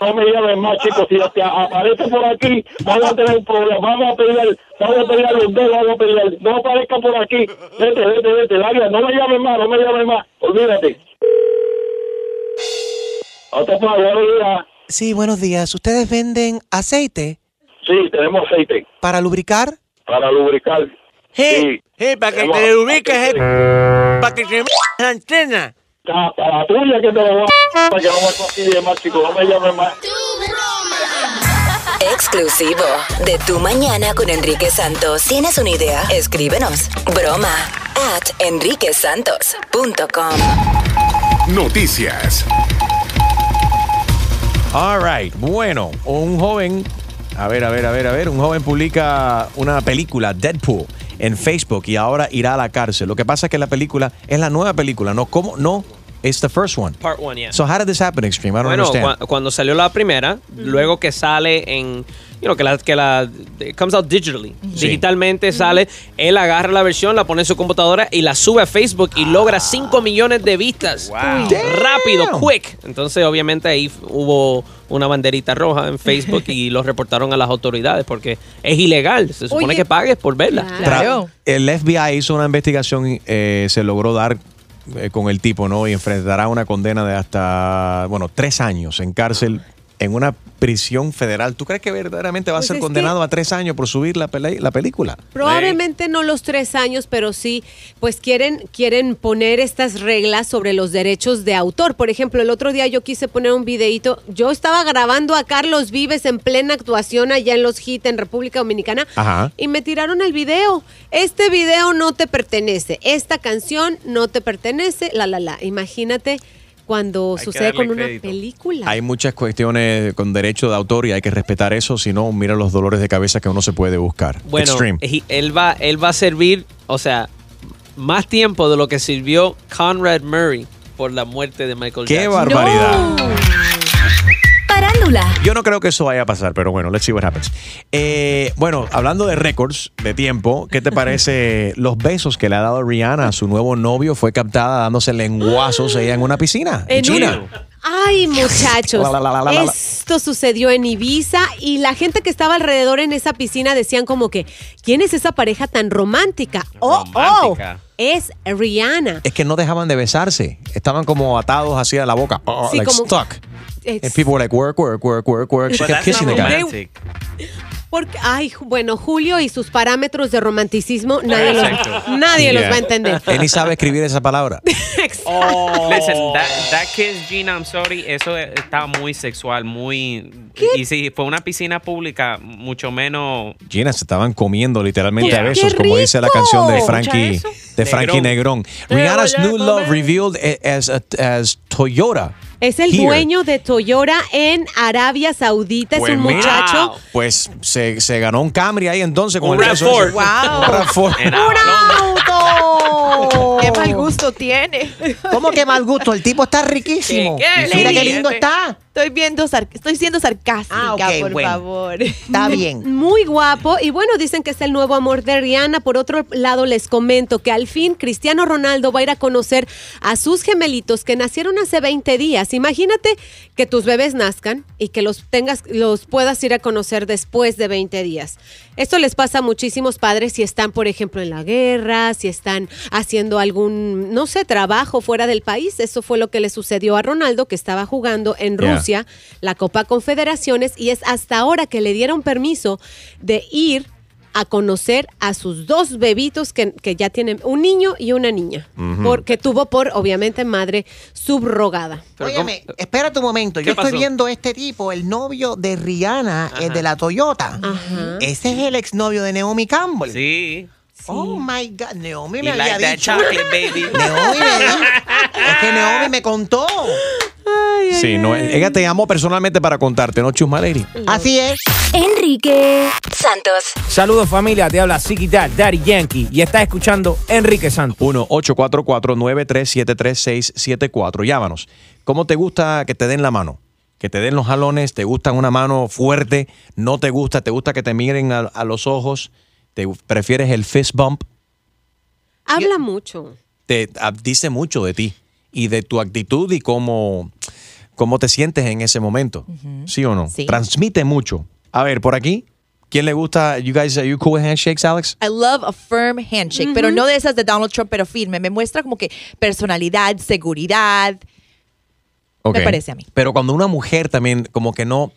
no me llames más, chico. Si te aparece por aquí, vamos a tener un problema. Vamos a pelear, vamos a pelear los dos, vamos a pelear. No aparezca por aquí. Vete, vete, vete, larga. No me llames más, no me llames más. Olvídate. Otro para buenos días. Sí, buenos días. ¿Ustedes venden aceite Sí, tenemos aceite para lubricar? para lubricar. Sí, sí, para que te ubiques, aceite. para que te la antena. Para la tuya que te lo voy a para que no me consigue más, chico. No me llames más. Exclusivo de Tu Mañana con Enrique Santos. ¿Tienes una idea? Escríbenos. Broma at enriquesantos.com. Noticias. All right. Bueno, un joven, a ver, a ver, a ver, a ver, un joven publica una película, Deadpool, en Facebook y ahora irá a la cárcel. Lo que pasa es que la película es la nueva película, no como no, it's the first one. Part one, yeah. So how did this happen, Extreme? I don't bueno, understand. cuando salió la primera, luego que sale en, you know, que la, que la, it comes out digitally, digitalmente sale, él agarra la versión, la pone en su computadora y la sube a Facebook y logra 5 millones de vistas. Rápido, quick. Entonces, obviamente, ahí hubo una banderita roja en Facebook y lo reportaron a las autoridades porque es ilegal. Se supone Oye. que pagues por verla. Tra- El FBI hizo una investigación y eh, se logró dar eh, con el tipo, ¿no? Y enfrentará una condena de hasta, bueno, tres años en cárcel en una prisión federal. ¿Tú crees que verdaderamente va a Pues ser condenado a tres años por subir la, la película? Probablemente no los tres años, pero sí, pues quieren, quieren poner estas reglas sobre los derechos de autor. Por ejemplo, el otro día yo quise poner un videito. Yo estaba grabando a Carlos Vives en plena actuación allá en los HIT en República Dominicana. Ajá. Y me tiraron el video. Este video no te pertenece. Esta canción no te pertenece. La, la, la. Imagínate cuando sucede con una crédito. película. Hay muchas cuestiones con derecho de autor y hay que respetar eso, si no, mira los dolores de cabeza que uno se puede buscar. Bueno, Extreme. él va, él va a servir, o sea, más tiempo de lo que sirvió Conrad Murray por la muerte de Michael ¡Qué Jackson. barbaridad! Yo no creo que eso vaya a pasar, pero bueno, let's see what happens. Eh, bueno, hablando de récords de tiempo, ¿qué te parece los besos que le ha dado Rihanna a su nuevo novio? Fue captada dándose lenguazos ella en una piscina en En China. Ay, muchachos, La, la, la, la, la, la. esto sucedió en Ibiza y la gente que estaba alrededor en esa piscina decían como que, ¿quién es esa pareja tan romántica? Oh, Romántica. oh, es Rihanna. Es que no dejaban de besarse. Estaban como atados así a la boca. Oh, Sí, like como- stuck. And people were like, work, work, work, work, work. She But kept kissing the guy. Porque, ay, bueno, Julio y sus parámetros de romanticismo, nadie, los, Exacto. nadie los Yeah. va a entender. Él ni sabe escribir esa palabra. Listen, that, that kiss, Gina, I'm sorry, eso está muy sexual, muy... Y si fue una piscina pública, mucho menos... Gina, se estaban comiendo literalmente a besos, ¡Qué como dice la canción de! Frankie, ¿Escucha de? Frankie Negrón. Rihanna's a new love revealed as, as Toyota. Es el Here. dueño de Toyota en Arabia Saudita, Pues es un mira, muchacho. Pues se, se ganó un Camry ahí entonces con Un el beso RAV4. ese. Wow. Un RAV4. En auto! Qué mal gusto tiene. ¿Cómo que mal gusto? El tipo está riquísimo. ¿Qué? ¿Qué? Mira qué lindo está. Estoy viendo, sar- estoy siendo sarcástica, Ah, por bueno. favor. Está bien. Muy guapo y bueno, dicen que es el nuevo amor de Rihanna. Por otro lado, les comento que al fin Cristiano Ronaldo va a ir a conocer a sus gemelitos que nacieron hace 20 días. Imagínate que tus bebés nazcan y que los tengas, los puedas ir a conocer después de 20 días. Esto les pasa a muchísimos padres si están, por ejemplo, en la guerra, si están haciendo algún, no sé, trabajo fuera del país. Eso fue lo que le sucedió a Ronaldo, que estaba jugando en Yeah. Rusia la Copa Confederaciones y es hasta ahora que le dieron permiso de ir a conocer a sus dos bebitos que, que ya tienen un niño y una niña, porque tuvo por, obviamente, madre subrogada. Óyeme, espérate un momento. ¿Qué Yo estoy viendo este tipo, el novio de Rihanna, el de la Toyota. Ese es el exnovio de Naomi Campbell. Sí. Oh my God, Naomi You me había like that dicho. chocolate, baby. Naomi me dijo. Es que Naomi me contó. Sí, no, ella te llamó personalmente para contarte, ¿no, Chusma Lady? Así es. Enrique Santos. Saludos familia, te habla Dad, Daddy Yankee y estás escuchando Enrique Santos. 1-844-937-3674. Llámanos. ¿Cómo te gusta que te den la mano? Que te den los jalones, te gusta una mano fuerte, no te gusta, te gusta que te miren a, a los ojos, te prefieres el fist bump, Habla mucho. te ah, dice mucho de ti y de tu actitud y cómo, cómo te sientes en ese momento. ¿Sí o no? Sí. Transmite mucho. A ver, por aquí, ¿quién le gusta? You guys, are you cool with handshakes, Alex? I love a firm handshake, pero no de esas de Donald Trump, pero firme. Me muestra como que personalidad, seguridad. Me parece a mí. Pero cuando una mujer también, como que no.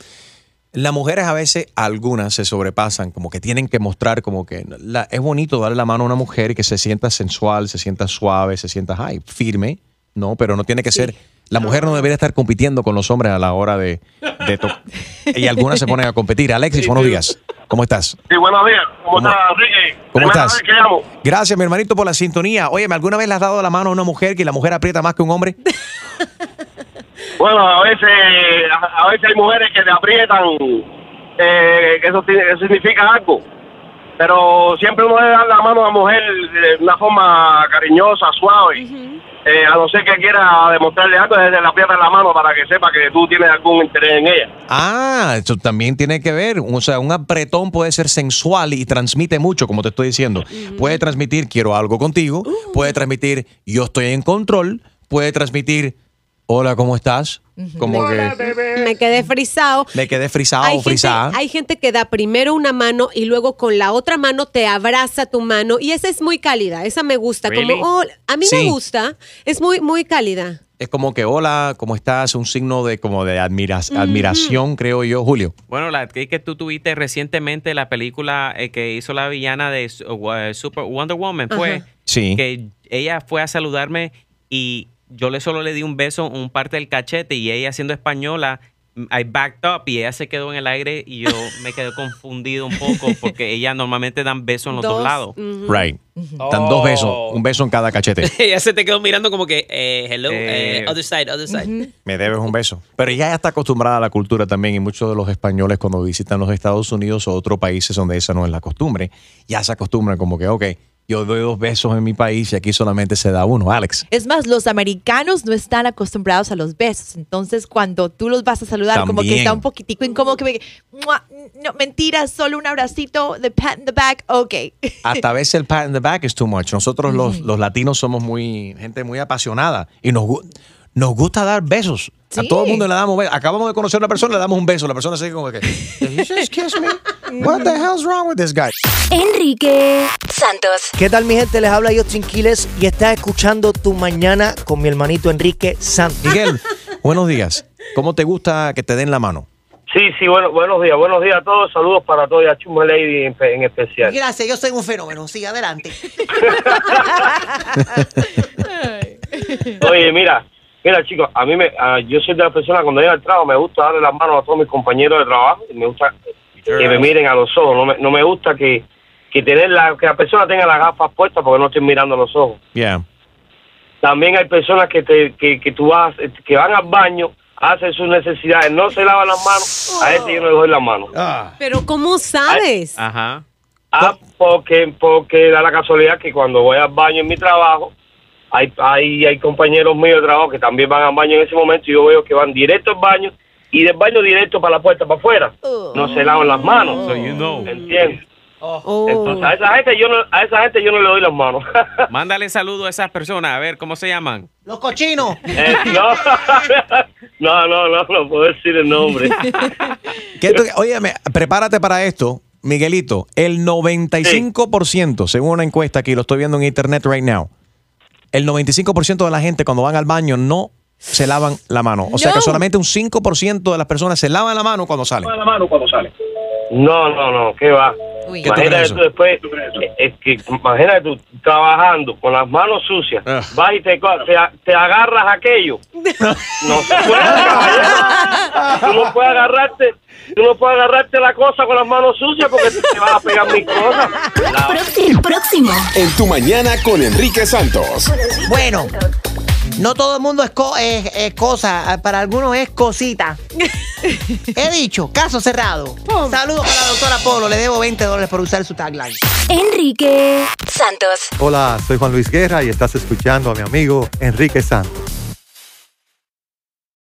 Las mujeres a veces, algunas se sobrepasan, como que tienen que mostrar, como que la- es bonito darle la mano a una mujer y que se sienta sensual, se sienta suave, se sienta ay, firme, no, pero no tiene que ser. La mujer no debería estar compitiendo con los hombres a la hora de, de to- Y algunas se ponen a competir. Alexis, buenos días. ¿Cómo estás? Sí, buenos días. ¿Cómo, ¿Cómo- estás, Enrique? ¿Cómo Primera estás? vez que llamo. Gracias, mi hermanito, por la sintonía. Oye, ¿alguna vez le has dado la mano a una mujer que la mujer aprieta más que un hombre? Bueno, a veces, a, a veces hay mujeres que te aprietan, eh, que eso, eso significa algo. Pero siempre uno debe dar la mano a la mujer de una forma cariñosa, suave. Eh, a no ser que quiera demostrarle algo, desde la aprieta la mano para que sepa que tú tienes algún interés en ella. Ah, eso también tiene que ver. O sea, un apretón puede ser sensual y transmite mucho, como te estoy diciendo. Puede transmitir quiero algo contigo, puede transmitir yo estoy en control, puede transmitir hola, ¿cómo estás? Como que Me quedé frisado. me quedé frisado o Hay gente, frisada. hay gente que da primero una mano y luego con la otra mano te abraza tu mano y esa es muy cálida, esa me gusta. Really? Como, oh, a mí Sí. me gusta, es muy, muy cálida. Es como que hola, ¿cómo estás? Un signo de como de admira- admiración, creo yo, Julio. Bueno, la que que tú tuviste recientemente la película eh, que hizo la villana de uh, Super Wonder Woman fue. Sí. que ella fue a saludarme y yo le solo le di un beso, un parte del cachete y ella siendo española I backed up y ella se quedó en el aire y yo me quedé confundido un poco porque ella normalmente dan besos en los dos, Dos, lados. Right. Dan dos besos, un beso en cada cachete. Ella se te quedó mirando como que, eh, hello, Eh, eh, other side, other side. Me debes un beso. Pero ella ya está acostumbrada a la cultura también y muchos de los españoles cuando visitan los Estados Unidos o otros países donde esa no es la costumbre, ya se acostumbran como que, ok, yo doy dos besos en mi país y aquí solamente se da uno, Alex. Es más, los americanos no están acostumbrados a los besos. Entonces, cuando tú los vas a saludar, como que está un poquitico incómodo, que me, "Mua, no, mentira, solo un abracito, the pat in the back, ok. Hasta a veces el pat in the back is too much. Nosotros los, los latinos somos muy gente muy apasionada y nos, nos gusta dar besos. A todo el mundo le damos besos. Acabamos de conocer a una persona, le damos un beso. La persona sigue como que. "Did you just kiss me? What the hell's wrong with this guy? Enrique Santos. ¿Qué tal mi gente? Les habla Justin Quiles y estás escuchando Tu Mañana con mi hermanito Enrique Santos. Miguel, buenos días. ¿Cómo te gusta que te den la mano? Sí, sí, bueno, buenos días, buenos días a todos. Saludos para todos y a Chuma Lady en, en especial. Gracias, yo soy un fenómeno. Sigue adelante. Oye, mira, mira chicos, a mí me, ah, yo soy de la persona cuando llego al trabajo me gusta darle las manos a todos mis compañeros de trabajo y me gusta que me miren a los ojos. No me, no me gusta que, que tener la, que la persona tenga las gafas puestas porque no estoy mirando a los ojos. Yeah. También hay personas que te, que, que tú vas, que van al baño, hacen sus necesidades, no se lavan las manos, a ese yo no le doy las manos. Pero ¿cómo sabes? Ajá. Ah, porque, porque da la casualidad que cuando voy al baño en mi trabajo, hay, hay, hay compañeros míos de trabajo que también van al baño en ese momento y yo veo que van directo al baño y del baño directo para la puerta para afuera. No se lavan las manos. ¿Entiendes? Entonces a esa gente yo no, a esa gente yo no le doy las manos. Mándale saludo a esas personas, a ver cómo se llaman. Los cochinos. Eh, no, no, no, no, no puedo decir el nombre. ¿Qué tú- óyeme, prepárate para esto, Miguelito. El 95%, según una encuesta aquí, lo estoy viendo en internet right now, el 95% de la gente cuando van al baño no se lavan la mano. O sea que solamente un 5% de las personas se lavan la mano cuando salen. la mano cuando sale. No, no, no, ¿qué va? ¿Qué tú crees Imagínate tú después, es que imagínate tú trabajando con las manos sucias, Ah. vas y te, te, te agarras aquello. No se puede. Tú no puedes agarrarte, tú no puedes agarrarte la cosa con las manos sucias porque te, te van a pegar mis cosas. Próximo. En tu mañana con Enrique Santos. Bueno, no todo el mundo es, co- es- es cosa, para algunos es cosita. He dicho, caso cerrado. Saludos para la doctora Polo, le debo 20 dólares por usar su tagline. Enrique Santos. Hola, soy Juan Luis Guerra y estás escuchando a mi amigo Enrique Santos.